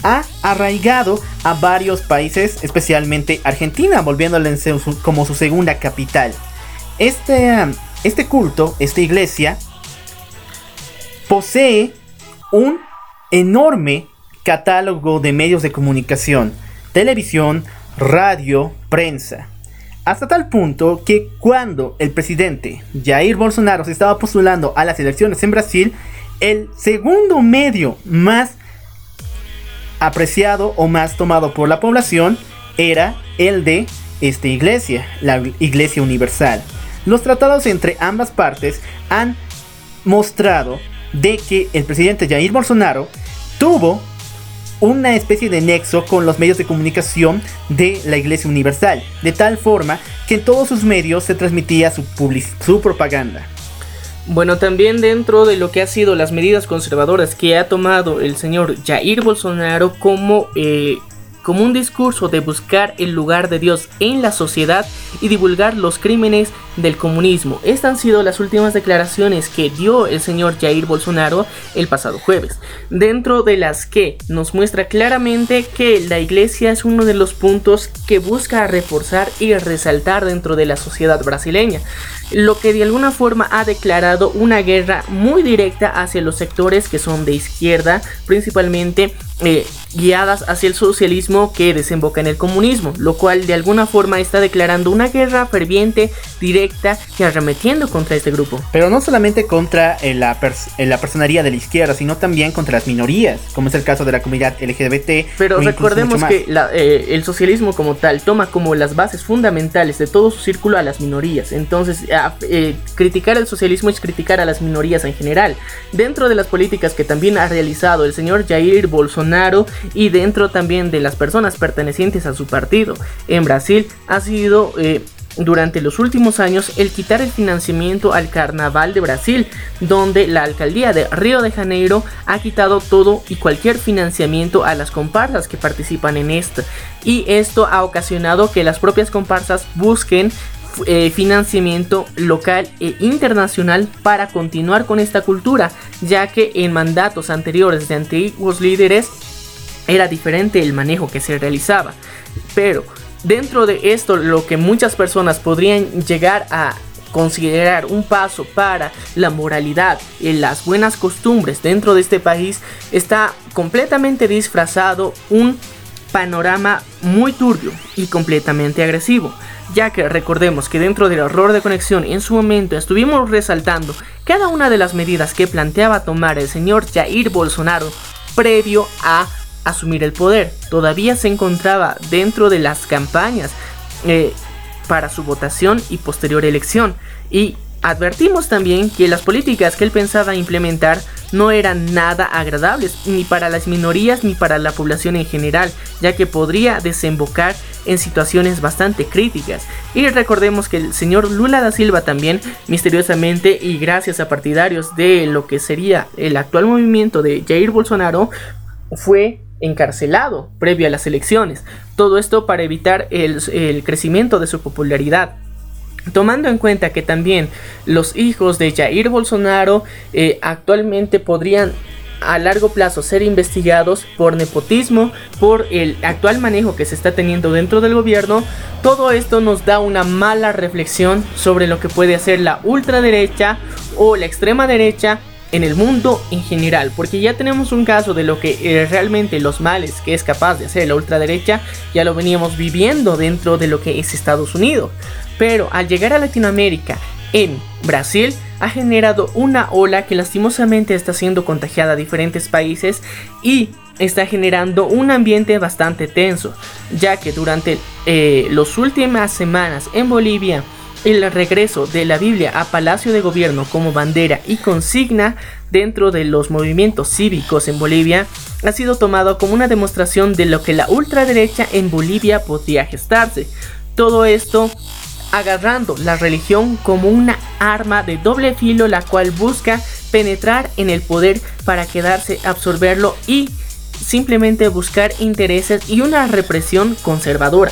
ha arraigado a varios países, especialmente Argentina, volviéndole como su segunda capital. Este, este culto, esta iglesia, posee un enorme catálogo de medios de comunicación, televisión, radio, prensa. Hasta tal punto que cuando el presidente Jair Bolsonaro se estaba postulando a las elecciones en Brasil, el segundo medio más apreciado o más tomado por la población era el de esta iglesia, la Iglesia Universal. Los tratados entre ambas partes han mostrado de que el presidente Jair Bolsonaro tuvo una especie de nexo con los medios de comunicación de la Iglesia Universal, de tal forma que en todos sus medios se transmitía su, su propaganda. Bueno, también dentro de lo que ha sido las medidas conservadoras que ha tomado el señor Jair Bolsonaro como eh, como un discurso de buscar el lugar de Dios en la sociedad y divulgar los crímenes del comunismo. Estas han sido las últimas declaraciones que dio el señor Jair Bolsonaro el pasado jueves, dentro de las que nos muestra claramente que la iglesia es uno de los puntos que busca reforzar y resaltar dentro de la sociedad brasileña, lo que de alguna forma ha declarado una guerra muy directa hacia los sectores que son de izquierda, principalmente eh, guiadas hacia el socialismo que desemboca en el comunismo, lo cual de alguna forma está declarando una guerra ferviente, directa y arremetiendo contra este grupo. Pero no solamente contra eh, la, eh, la personería de la izquierda, sino también contra las minorías, como es el caso de la comunidad LGBT. Pero recordemos que el socialismo como tal toma como las bases fundamentales de todo su círculo a las minorías. Entonces, criticar el socialismo es criticar a las minorías en general. Dentro de las políticas que también ha realizado el señor Jair Bolsonaro, y dentro también de las personas pertenecientes a su partido. En Brasil ha sido eh, durante los últimos años el quitar el financiamiento al Carnaval de Brasil, donde la alcaldía de Río de Janeiro ha quitado todo y cualquier financiamiento a las comparsas que participan en esto. Y esto ha ocasionado que las propias comparsas busquen eh, financiamiento local e internacional para continuar con esta cultura, ya que en mandatos anteriores de antiguos líderes era diferente el manejo que se realizaba. Pero dentro de esto lo que muchas personas podrían llegar a considerar un paso para la moralidad y las buenas costumbres dentro de este país está completamente disfrazado un panorama muy turbio y completamente agresivo, ya que recordemos que dentro del error de conexión en su momento estuvimos resaltando cada una de las medidas que planteaba tomar el señor Jair Bolsonaro previo a asumir el poder. Todavía se encontraba dentro de las campañas eh, para su votación y posterior elección. Y advertimos también que las políticas que él pensaba implementar no eran nada agradables, ni para las minorías ni para la población en general, ya que podría desembocar en situaciones bastante críticas. Y recordemos que el señor Lula da Silva también, misteriosamente y gracias a partidarios de lo que sería el actual movimiento de Jair Bolsonaro, fue encarcelado previo a las elecciones. Todo esto para evitar el, crecimiento de su popularidad. Tomando en cuenta que también los hijos de Jair Bolsonaro eh, actualmente podrían a largo plazo ser investigados por nepotismo, por el actual manejo que se está teniendo dentro del gobierno, todo esto nos da una mala reflexión sobre lo que puede hacer la ultraderecha o la extrema derecha en el mundo en general, porque ya tenemos un caso de lo que eh, realmente los males que es capaz de hacer la ultraderecha, ya lo veníamos viviendo dentro de lo que es Estados Unidos. Pero al llegar a Latinoamérica, en Brasil, ha generado una ola que lastimosamente está siendo contagiada a diferentes países y está generando un ambiente bastante tenso, ya que durante eh, las últimas semanas en Bolivia, el regreso de la Biblia a Palacio de Gobierno como bandera y consigna dentro de los movimientos cívicos en Bolivia ha sido tomado como una demostración de lo que la ultraderecha en Bolivia podía gestarse. Todo esto agarrando la religión como una arma de doble filo la cual busca penetrar en el poder para quedarse, absorberlo y simplemente buscar intereses y una represión conservadora.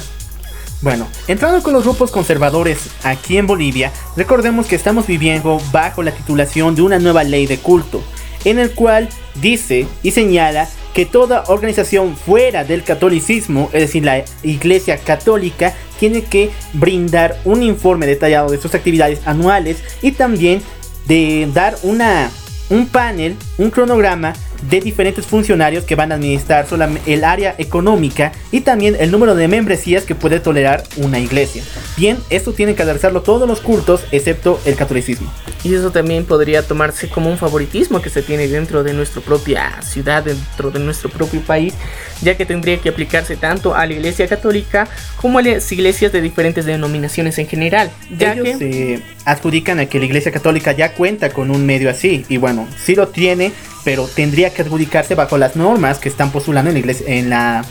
Bueno, entrando con los grupos conservadores aquí en Bolivia, recordemos que estamos viviendo bajo la titulación de una nueva ley de culto, en el cual dice y señala que toda organización fuera del catolicismo, es decir, la Iglesia Católica, tiene que brindar un informe detallado de sus actividades anuales y también de dar una, un panel, un cronograma de diferentes funcionarios que van a administrar el área económica y también el número de membresías que puede tolerar una iglesia. Bien, esto tienen que realizarlo todos los cultos excepto el catolicismo. Y eso también podría tomarse como un favoritismo que se tiene dentro de nuestra propia ciudad, dentro de nuestro propio país, ya que tendría que aplicarse tanto a la iglesia católica como a las iglesias de diferentes denominaciones en general. Ya Ellos se adjudican a que la iglesia católica ya cuenta con un medio así, y bueno, sí lo tiene, pero tendría que adjudicarse bajo las normas que están postulando en la iglesia, en la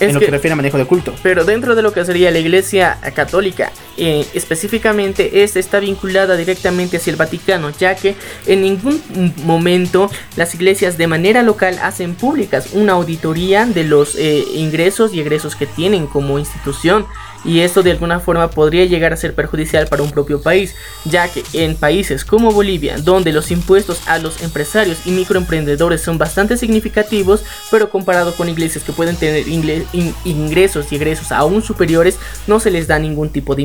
en lo que, refiere a manejo de culto. Pero dentro de lo que sería la iglesia católica, eh, específicamente, esta está vinculada directamente hacia el Vaticano, ya que en ningún momento las iglesias de manera local hacen públicas una auditoría de los eh, ingresos y egresos que tienen como institución. Y esto de alguna forma podría llegar a ser perjudicial para un propio país, ya que en países como Bolivia, donde los impuestos a los empresarios y microemprendedores son bastante significativos, pero comparado con iglesias que pueden tener ingresos y egresos aún superiores, no se les da ningún tipo de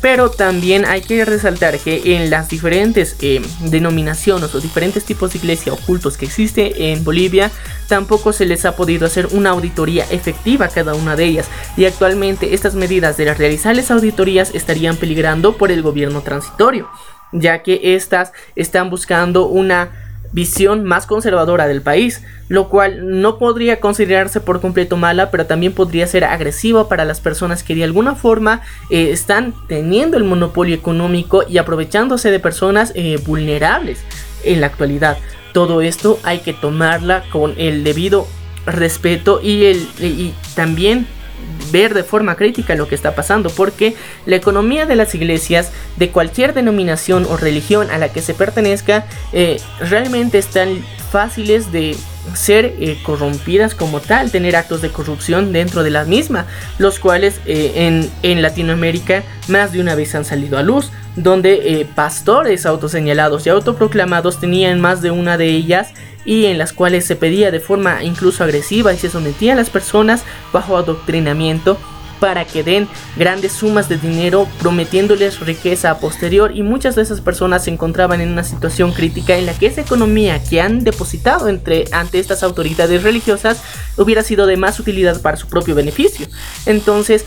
Pero también hay que resaltar que en las diferentes eh, denominaciones o diferentes tipos de iglesia ocultos que existe en Bolivia, tampoco se les ha podido hacer una auditoría efectiva a cada una de ellas. Y actualmente estas medidas de realizarles auditorías estarían peligrando por el gobierno transitorio, ya que estas están buscando una visión más conservadora del país, lo cual no podría considerarse por completo mala, pero también podría ser agresiva para las personas que de alguna forma eh, están teniendo el monopolio económico y aprovechándose de personas eh, vulnerables en la actualidad. Todo esto hay que tomarla con el debido respeto y, el, y también ver de forma crítica lo que está pasando, porque la economía de las iglesias, de cualquier denominación o religión a la que se pertenezca, eh, realmente están fáciles de ser eh, corrompidas como tal, tener actos de corrupción dentro de la misma, los cuales eh, en, en, Latinoamérica más de una vez han salido a luz, donde pastores autoseñalados y autoproclamados tenían más de una de ellas y en las cuales se pedía de forma incluso agresiva y se sometía a las personas bajo adoctrinamiento para que den grandes sumas de dinero prometiéndoles riqueza posterior y muchas de esas personas se encontraban en una situación crítica en la que esa economía que han depositado entre, ante estas autoridades religiosas hubiera sido de más utilidad para su propio beneficio. Entonces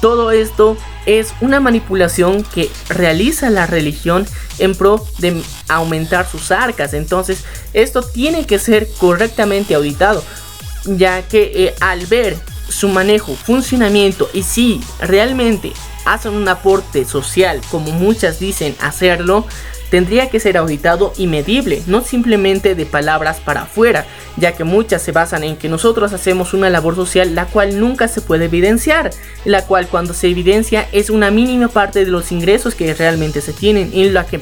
todo esto es una manipulación que realiza la religión en pro de aumentar sus arcas. Entonces, esto tiene que ser correctamente auditado, ya que eh, al ver su manejo, funcionamiento y si realmente hacen un aporte social como muchas dicen hacerlo, tendría que ser auditado y medible, no simplemente de palabras para afuera, ya que muchas se basan en que nosotros hacemos una labor social la cual nunca se puede evidenciar, la cual cuando se evidencia es una mínima parte de los ingresos que realmente se tienen y la que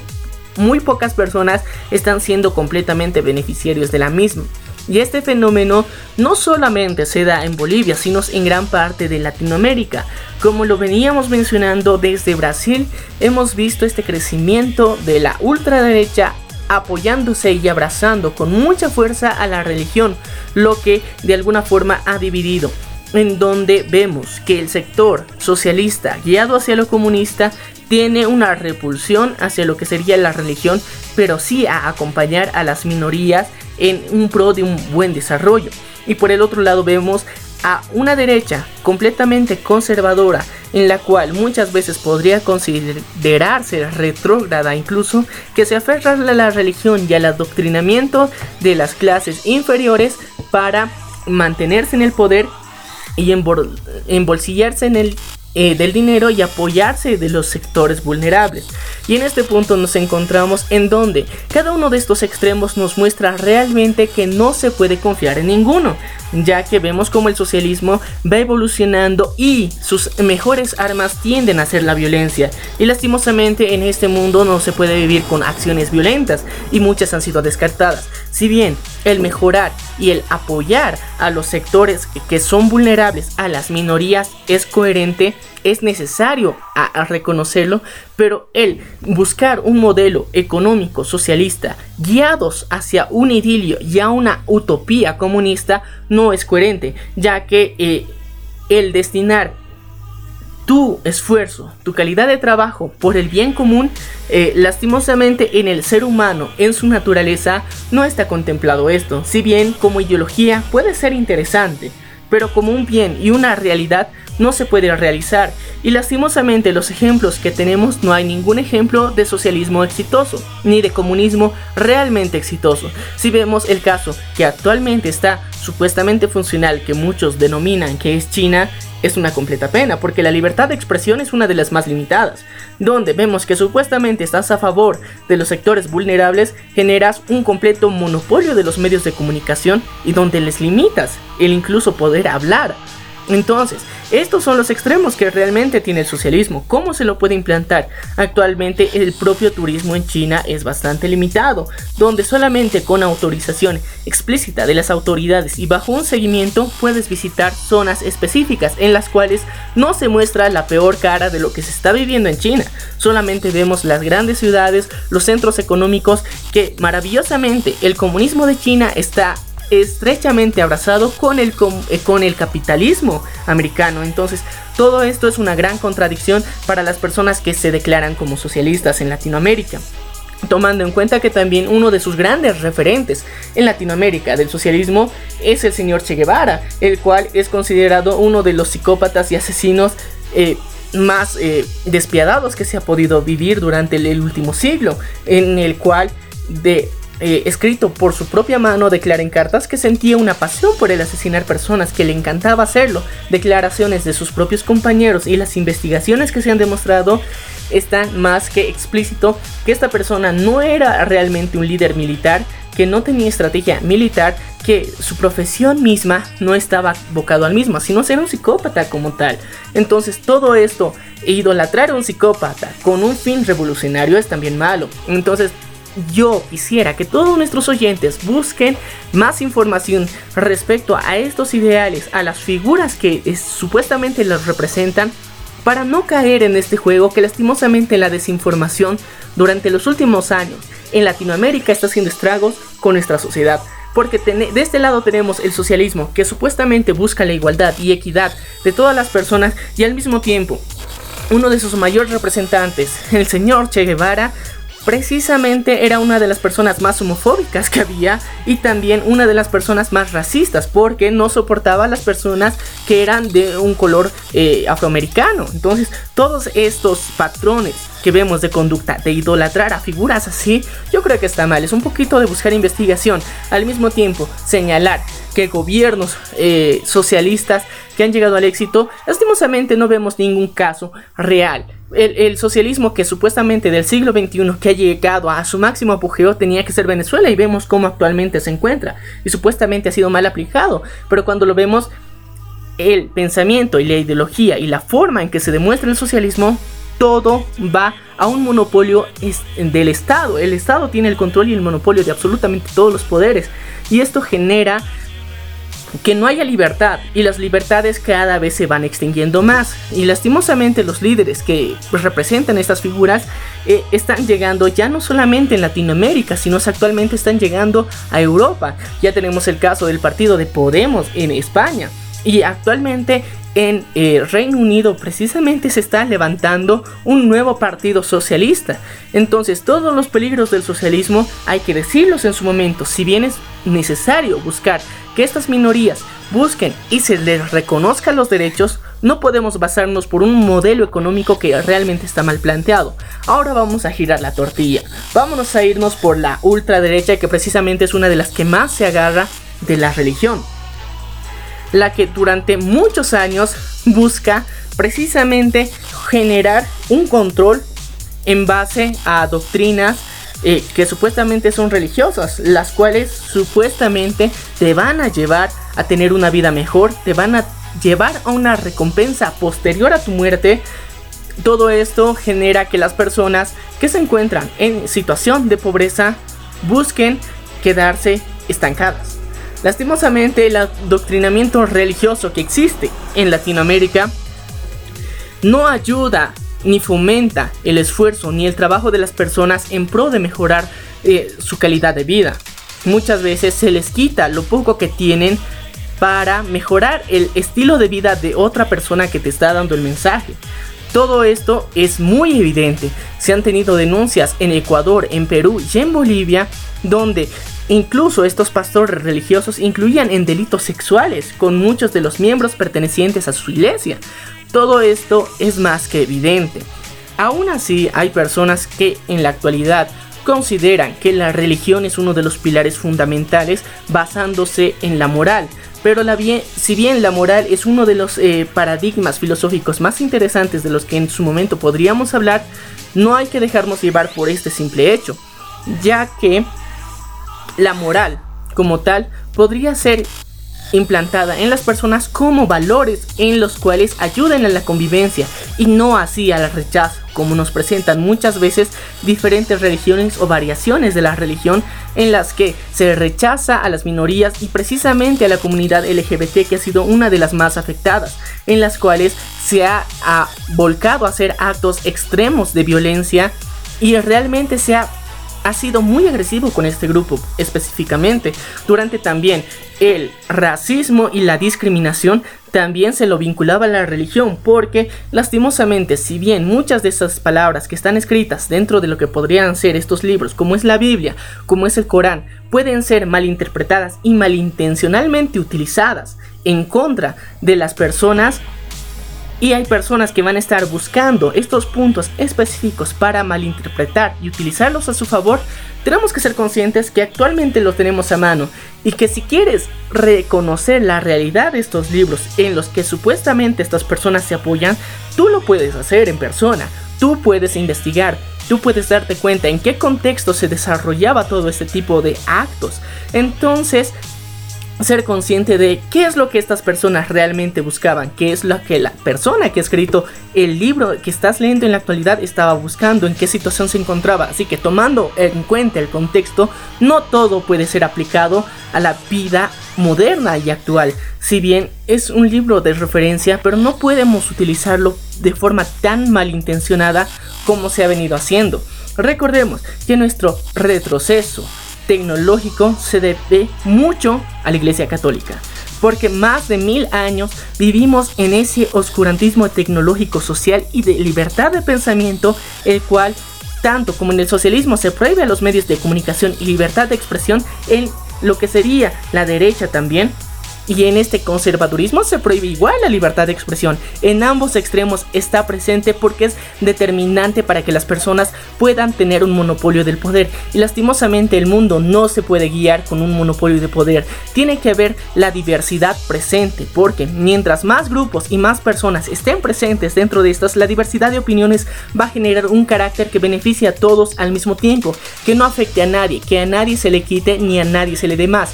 muy pocas personas están siendo completamente beneficiarios de la misma. Y este fenómeno no solamente se da en Bolivia, sino en gran parte de Latinoamérica. Como lo veníamos mencionando desde Brasil, hemos visto este crecimiento de la ultraderecha apoyándose y abrazando con mucha fuerza a la religión, lo que de alguna forma ha dividido en donde vemos que el sector socialista guiado hacia lo comunista tiene una repulsión hacia lo que sería la religión, pero sí a acompañar a las minorías en un pro de un buen desarrollo. Y por el otro lado vemos a una derecha completamente conservadora, en la cual muchas veces podría considerarse retrógrada incluso, que se aferra a la religión y al adoctrinamiento de las clases inferiores para mantenerse en el poder y embolsillarse en el eh, del dinero y apoyarse de los sectores vulnerables. Y en este punto nos encontramos en donde cada uno de estos extremos nos muestra realmente que no se puede confiar en ninguno, ya que vemos como el socialismo va evolucionando y sus mejores armas tienden a ser la violencia. Y lastimosamente en este mundo no se puede vivir con acciones violentas y muchas han sido descartadas. Si bien el mejorar y el apoyar a los sectores que son vulnerables, a las minorías, es coherente, es necesario a, reconocerlo, pero el buscar un modelo económico socialista guiados hacia un idilio y a una utopía comunista no es coherente, ya que eh, el destinar tu esfuerzo, tu calidad de trabajo por el bien común, eh, lastimosamente en el ser humano, en su naturaleza, no está contemplado esto. Si bien como ideología puede ser interesante, pero como un bien y una realidad no se puede realizar. Y lastimosamente los ejemplos que tenemos no hay ningún ejemplo de socialismo exitoso, ni de comunismo realmente exitoso. Si vemos el caso que actualmente está supuestamente funcional, que muchos denominan que es China, es una completa pena, porque la libertad de expresión es una de las más limitadas. Donde vemos que supuestamente estás a favor de los sectores vulnerables, generas un completo monopolio de los medios de comunicación y donde les limitas el incluso poder hablar. Entonces, estos son los extremos que realmente tiene el socialismo. ¿Cómo se lo puede implantar? Actualmente el propio turismo en China es bastante limitado, donde solamente con autorización explícita de las autoridades y bajo un seguimiento puedes visitar zonas específicas en las cuales no se muestra la peor cara de lo que se está viviendo en China. Solamente vemos las grandes ciudades, los centros económicos que maravillosamente el comunismo de China está estrechamente abrazado con el, eh, con el capitalismo americano. Entonces, todo esto es una gran contradicción para las personas que se declaran como socialistas en Latinoamérica tomando en cuenta que también uno de sus grandes referentes en Latinoamérica del socialismo es el señor Che Guevara, el cual es considerado uno de los psicópatas y asesinos eh, más eh, despiadados que se ha podido vivir durante el último siglo, en el cual de eh, escrito por su propia mano, declara en cartas que sentía una pasión por el asesinar personas, que le encantaba hacerlo. Declaraciones de sus propios compañeros y las investigaciones que se han demostrado están más que explícito que esta persona no era realmente un líder militar, que no tenía estrategia militar, que su profesión misma no estaba abocado al mismo, sino ser un psicópata como tal. Entonces todo esto, e idolatrar a un psicópata con un fin revolucionario es también malo. Entonces yo quisiera que todos nuestros oyentes busquen más información respecto a estos ideales, a las figuras que supuestamente los representan, para no caer en este juego que lastimosamente la desinformación durante los últimos años en Latinoamérica está haciendo estragos con nuestra sociedad. Porque de este lado tenemos el socialismo que supuestamente busca la igualdad y equidad de todas las personas y al mismo tiempo uno de sus mayores representantes, el señor Che Guevara, precisamente era una de las personas más homofóbicas que había y también una de las personas más racistas porque no soportaba a las personas que eran de un color eh, afroamericano. Entonces todos estos patrones que vemos de conducta, de idolatrar a figuras así, yo creo que está mal. Es un poquito de buscar investigación. Al mismo tiempo, señalar que gobiernos eh, socialistas que han llegado al éxito, lastimosamente no vemos ningún caso real el, socialismo que supuestamente del siglo XXI que ha llegado a su máximo apogeo tenía que ser Venezuela y vemos cómo actualmente se encuentra y supuestamente ha sido mal aplicado, pero cuando lo vemos el pensamiento y la ideología y la forma en que se demuestra el socialismo, todo va a un monopolio del Estado. El Estado tiene el control y el monopolio de absolutamente todos los poderes y esto genera que no haya libertad y las libertades cada vez se van extinguiendo más. Y lastimosamente los líderes que representan estas figuras eh, están llegando ya no solamente en Latinoamérica sino actualmente están llegando a Europa. Ya tenemos el caso del partido de Podemos en España. Y actualmente en eh, Reino Unido precisamente se está levantando un nuevo partido socialista. Entonces todos los peligros del socialismo hay que decirlos en su momento. Si bien es necesario buscar que estas minorías busquen y se les reconozca los derechos, no podemos basarnos por un modelo económico que realmente está mal planteado. Ahora vamos a girar la tortilla. Vámonos a irnos por la ultraderecha que precisamente es una de las que más se agarra de la religión. La que durante muchos años busca precisamente generar un control en base a doctrinas eh, que supuestamente son religiosas, las cuales supuestamente te van a llevar a tener una vida mejor, te van a llevar a una recompensa posterior a tu muerte. Todo esto genera que las personas que se encuentran en situación de pobreza busquen quedarse estancadas. Lastimosamente, el adoctrinamiento religioso que existe en Latinoamérica no ayuda ni fomenta el esfuerzo ni el trabajo de las personas en pro de mejorar eh, su calidad de vida. Muchas veces se les quita lo poco que tienen para mejorar el estilo de vida de otra persona que te está dando el mensaje. Todo esto es muy evidente. Se han tenido denuncias en Ecuador, en Perú y en Bolivia, donde incluso estos pastores religiosos incluían en delitos sexuales con muchos de los miembros pertenecientes a su iglesia. Todo esto es más que evidente. Aún así, hay personas que en la actualidad consideran que la religión es uno de los pilares fundamentales basándose en la moral. Pero la bien, si bien la moral es uno de los eh, paradigmas filosóficos más interesantes de los que en su momento podríamos hablar, no hay que dejarnos llevar por este simple hecho, ya que la moral como tal podría ser implantada en las personas como valores en los cuales ayuden a la convivencia y no así al rechazo, como nos presentan muchas veces diferentes religiones o variaciones de la religión en las que se rechaza a las minorías y precisamente a la comunidad LGBT que ha sido una de las más afectadas, en las cuales se ha, ha volcado a hacer actos extremos de violencia y realmente se ha ha sido muy agresivo con este grupo específicamente. Durante también el racismo y la discriminación también se lo vinculaba a la religión porque lastimosamente si bien muchas de esas palabras que están escritas dentro de lo que podrían ser estos libros como es la Biblia, como es el Corán, pueden ser malinterpretadas y malintencionalmente utilizadas en contra de las personas y hay personas que van a estar buscando estos puntos específicos para malinterpretar y utilizarlos a su favor, tenemos que ser conscientes que actualmente los tenemos a mano y que si quieres reconocer la realidad de estos libros en los que supuestamente estas personas se apoyan, tú lo puedes hacer en persona, tú puedes investigar, tú puedes darte cuenta en qué contexto se desarrollaba todo este tipo de actos. Entonces, ser consciente de qué es lo que estas personas realmente buscaban, qué es lo que la persona que ha escrito el libro que estás leyendo en la actualidad estaba buscando, en qué situación se encontraba. Así que tomando en cuenta el contexto, no todo puede ser aplicado a la vida moderna y actual. Si bien es un libro de referencia, pero no podemos utilizarlo de forma tan malintencionada como se ha venido haciendo. Recordemos que nuestro retroceso tecnológico se debe mucho a la Iglesia Católica. Porque más de mil años vivimos en ese oscurantismo tecnológico social y de libertad de pensamiento, el cual, tanto como en el socialismo, se prohíbe a los medios de comunicación y libertad de expresión, en lo que sería la derecha también, y en este conservadurismo se prohíbe igual la libertad de expresión. En ambos extremos está presente porque es determinante para que las personas puedan tener un monopolio del poder. Y lastimosamente el mundo no se puede guiar con un monopolio de poder. Tiene que haber la diversidad presente porque mientras más grupos y más personas estén presentes dentro de estas, la diversidad de opiniones va a generar un carácter que beneficie a todos al mismo tiempo, que no afecte a nadie, que a nadie se le quite ni a nadie se le dé más.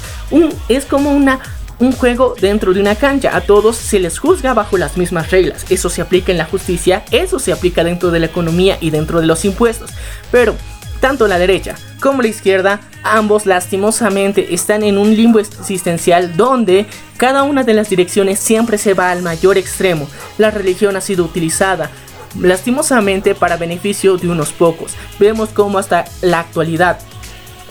Es como una un juego dentro de una cancha. A todos se les juzga bajo las mismas reglas. Eso se aplica en la justicia, eso se aplica dentro de la economía y dentro de los impuestos. Pero tanto la derecha como la izquierda, ambos lastimosamente están en un limbo existencial donde cada una de las direcciones siempre se va al mayor extremo. La religión ha sido utilizada lastimosamente para beneficio de unos pocos. Vemos cómo hasta la actualidad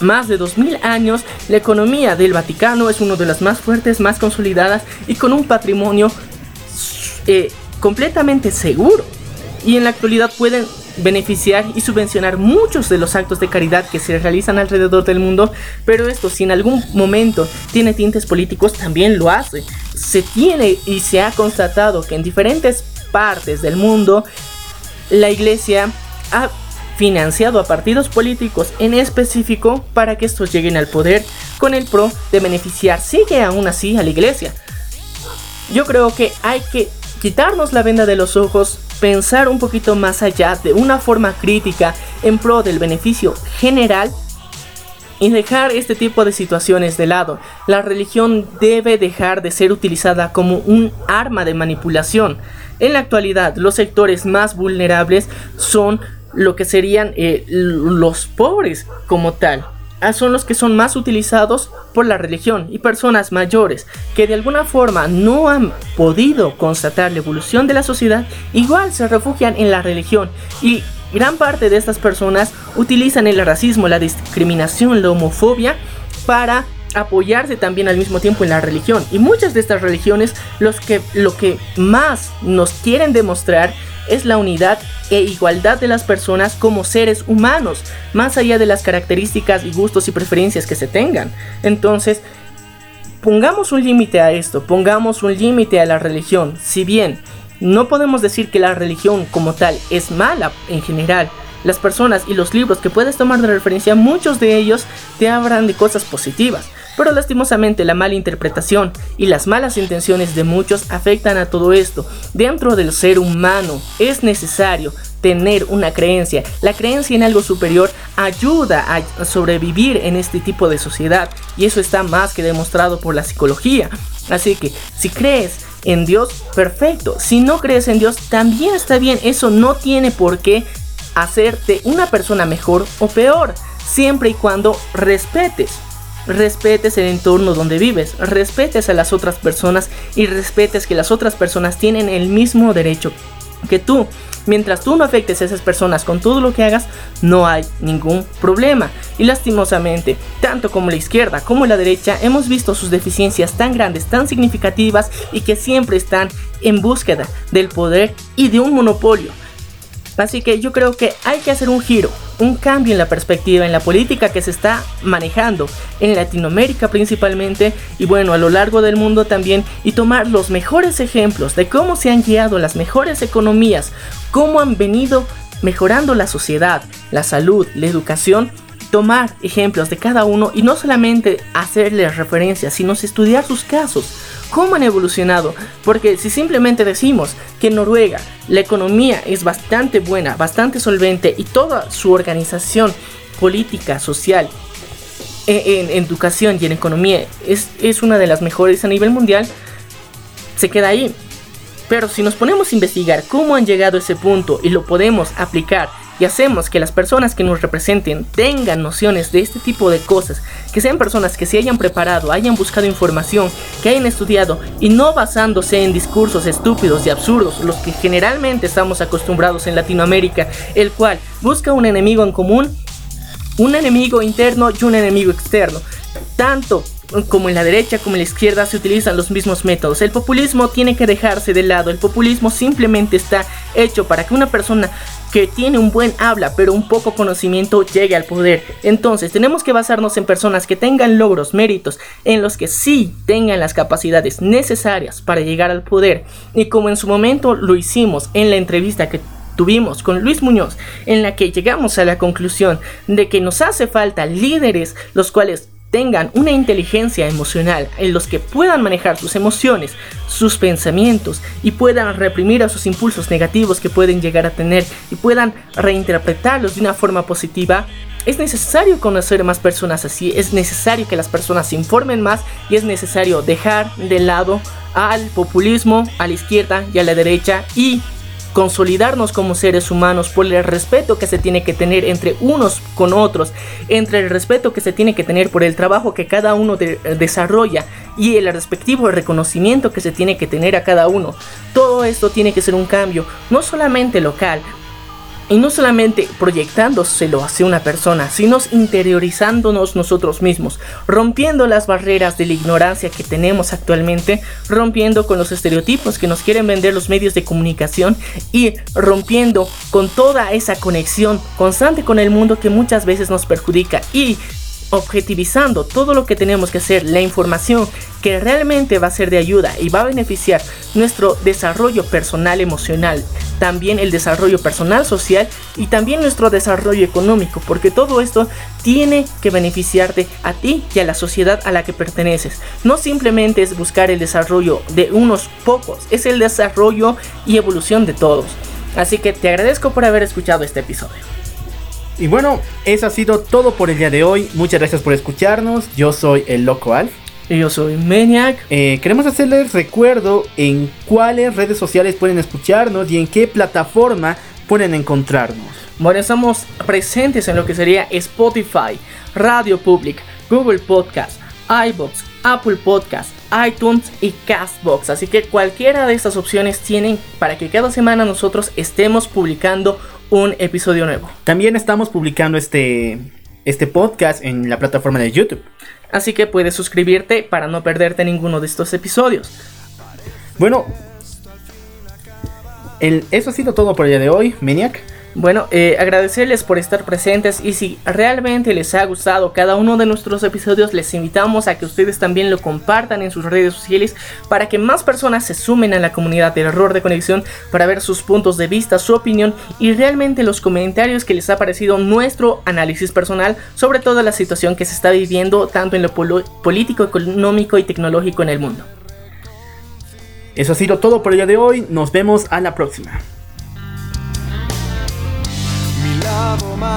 más de 2000 años, la economía del Vaticano es una de las más fuertes, más consolidadas y con un patrimonio eh, completamente seguro. Y en la actualidad pueden beneficiar y subvencionar muchos de los actos de caridad que se realizan alrededor del mundo, pero esto si en algún momento tiene tintes políticos también lo hace. Se tiene y se ha constatado que en diferentes partes del mundo la iglesia ha financiado a partidos políticos en específico para que estos lleguen al poder con el pro de beneficiar, sigue aún así a la iglesia. Yo creo que hay que quitarnos la venda de los ojos, pensar un poquito más allá de una forma crítica en pro del beneficio general y dejar este tipo de situaciones de lado. La religión debe dejar de ser utilizada como un arma de manipulación. En la actualidad, los sectores más vulnerables son lo que serían eh, los pobres como tal. Ah, son los que son más utilizados por la religión y personas mayores que de alguna forma no han podido constatar la evolución de la sociedad, igual se refugian en la religión y gran parte de estas personas utilizan el racismo, la discriminación, la homofobia para apoyarse también al mismo tiempo en la religión. Y muchas de estas religiones los que, lo que más nos quieren demostrar es la unidad e igualdad de las personas como seres humanos, más allá de las características y gustos y preferencias que se tengan. Entonces, pongamos un límite a esto, pongamos un límite a la religión. Si bien no podemos decir que la religión como tal es mala en general, las personas y los libros que puedes tomar de referencia, muchos de ellos te hablan de cosas positivas. Pero lastimosamente la mala interpretación y las malas intenciones de muchos afectan a todo esto. Dentro del ser humano es necesario tener una creencia. La creencia en algo superior ayuda a sobrevivir en este tipo de sociedad y eso está más que demostrado por la psicología. Así que si crees en Dios, perfecto. Si no crees en Dios, también está bien. Eso no tiene por qué hacerte una persona mejor o peor, siempre y cuando respetes respetes el entorno donde vives, respetes a las otras personas y respetes que las otras personas tienen el mismo derecho que tú. Mientras tú no afectes a esas personas con todo lo que hagas, no hay ningún problema. Y lastimosamente, tanto como la izquierda como la derecha hemos visto sus deficiencias tan grandes, tan significativas y que siempre están en búsqueda del poder y de un monopolio. Así que yo creo que hay que hacer un giro, un cambio en la perspectiva, en la política que se está manejando en Latinoamérica principalmente y bueno, a lo largo del mundo también y tomar los mejores ejemplos de cómo se han guiado las mejores economías, cómo han venido mejorando la sociedad, la salud, la educación tomar ejemplos de cada uno y no solamente hacerles referencias, sino estudiar sus casos, cómo han evolucionado. Porque si simplemente decimos que en Noruega la economía es bastante buena, bastante solvente y toda su organización política, social, en, educación y en economía es, es una de las mejores a nivel mundial, se queda ahí. Pero si nos ponemos a investigar cómo han llegado a ese punto y lo podemos aplicar y hacemos que las personas que nos representen tengan nociones de este tipo de cosas, que sean personas que se hayan preparado, hayan buscado información, que hayan estudiado y no basándose en discursos estúpidos y absurdos, los que generalmente estamos acostumbrados en Latinoamérica, el cual busca un enemigo en común, un enemigo interno y un enemigo externo. Tanto como en la derecha como en la izquierda se utilizan los mismos métodos. El populismo tiene que dejarse de lado. El populismo simplemente está hecho para que una persona que tiene un buen habla pero un poco conocimiento llegue al poder. Entonces tenemos que basarnos en personas que tengan logros, méritos, en los que sí tengan las capacidades necesarias para llegar al poder. Y como en su momento lo hicimos en la entrevista que tuvimos con Luis Muñoz, en la que llegamos a la conclusión de que nos hace falta líderes los cuales tengan una inteligencia emocional en los que puedan manejar sus emociones, sus pensamientos y puedan reprimir a sus impulsos negativos que pueden llegar a tener y puedan reinterpretarlos de una forma positiva, es necesario conocer más personas así, es necesario que las personas se informen más y es necesario dejar de lado al populismo, a la izquierda y a la derecha y consolidarnos como seres humanos por el respeto que se tiene que tener entre unos con otros, entre el respeto que se tiene que tener por el trabajo que cada uno desarrolla y el respectivo reconocimiento que se tiene que tener a cada uno. Todo esto tiene que ser un cambio, no solamente local, y no solamente proyectándoselo hacia una persona, sino interiorizándonos nosotros mismos, rompiendo las barreras de la ignorancia que tenemos actualmente, rompiendo con los estereotipos que nos quieren vender los medios de comunicación y rompiendo con toda esa conexión constante con el mundo que muchas veces nos perjudica y objetivizando todo lo que tenemos que hacer, la información que realmente va a ser de ayuda y va a beneficiar nuestro desarrollo personal emocional, también el desarrollo personal social y también nuestro desarrollo económico, porque todo esto tiene que beneficiarte a ti y a la sociedad a la que perteneces. No simplemente es buscar el desarrollo de unos pocos, es el desarrollo y evolución de todos. Así que te agradezco por haber escuchado este episodio. Y bueno, eso ha sido todo por el día de hoy. Muchas gracias por escucharnos. Yo soy el Loco Alf. Y yo soy Maniac. Eh, queremos hacerles recuerdo en cuáles redes sociales pueden escucharnos y en qué plataforma pueden encontrarnos. Bueno, estamos presentes en lo que sería Spotify, Radio Public, Google Podcast, iBox, Apple Podcast, iTunes y Castbox. Así que cualquiera de estas opciones tienen para que cada semana nosotros estemos publicando un episodio nuevo. También estamos publicando este, este podcast en la plataforma de YouTube. Así que puedes suscribirte para no perderte ninguno de estos episodios. Bueno, eso ha sido todo por el día de hoy, Maniac. Bueno, eh, agradecerles por estar presentes y si realmente les ha gustado cada uno de nuestros episodios, les invitamos a que ustedes también lo compartan en sus redes sociales para que más personas se sumen a la comunidad del error de conexión para ver sus puntos de vista, su opinión y realmente los comentarios que les ha parecido nuestro análisis personal sobre toda la situación que se está viviendo tanto en lo político, económico y tecnológico en el mundo. Eso ha sido todo por el día de hoy, nos vemos a la próxima. double oh my.